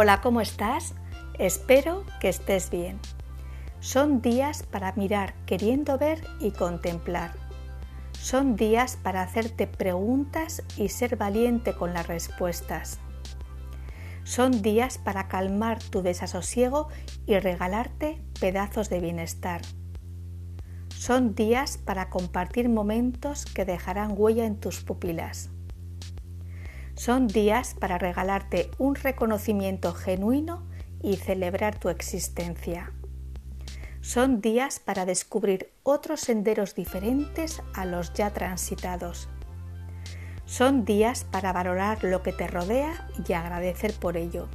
Hola, ¿cómo estás? Espero que estés bien. Son días para mirar queriendo ver y contemplar. Son días para hacerte preguntas y ser valiente con las respuestas. Son días para calmar tu desasosiego y regalarte pedazos de bienestar. Son días para compartir momentos que dejarán huella en tus pupilas. Son días para regalarte un reconocimiento genuino y celebrar tu existencia. Son días para descubrir otros senderos diferentes a los ya transitados. Son días para valorar lo que te rodea y agradecer por ello.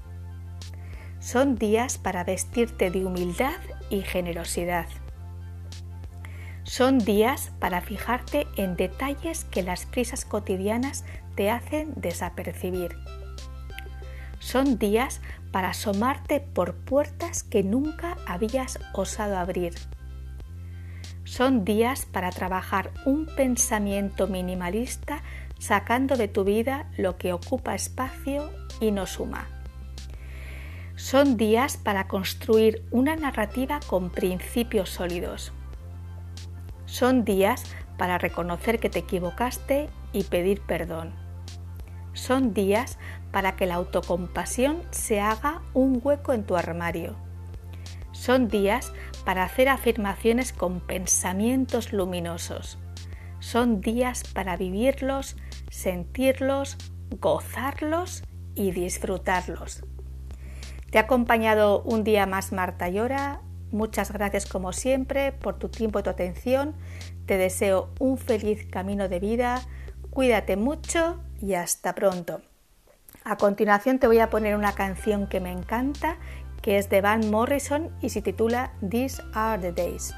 Son días para vestirte de humildad y generosidad. Son días para fijarte en detalles que las prisas cotidianas te hacen desapercibir. Son días para asomarte por puertas que nunca habías osado abrir. Son días para trabajar un pensamiento minimalista sacando de tu vida lo que ocupa espacio y no suma. Son días para construir una narrativa con principios sólidos. Son días para reconocer que te equivocaste y pedir perdón. Son días para que la autocompasión se haga un hueco en tu armario. Son días para hacer afirmaciones con pensamientos luminosos. Son días para vivirlos, sentirlos, gozarlos y disfrutarlos. Te ha acompañado un día más Marta Llora. Muchas gracias como siempre por tu tiempo y tu atención. Te deseo un feliz camino de vida. Cuídate mucho y hasta pronto. A continuación te voy a poner una canción que me encanta, que es de Van Morrison y se titula These Are the Days.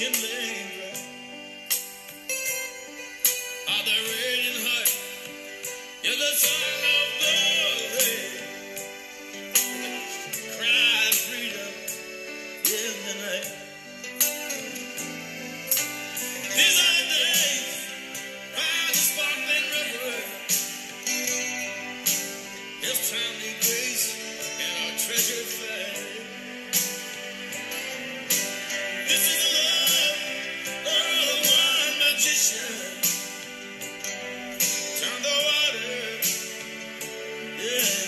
Are the raging hurt, you're the Yeah.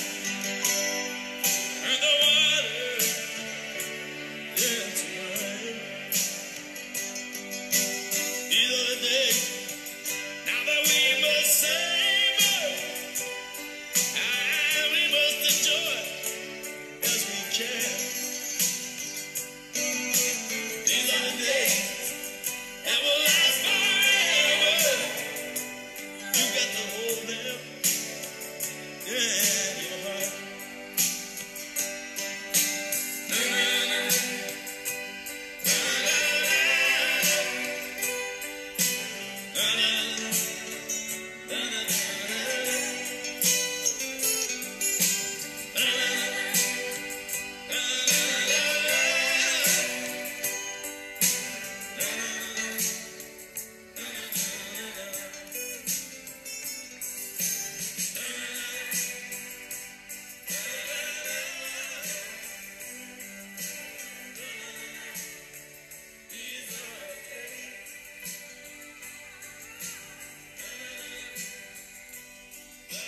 Yeah.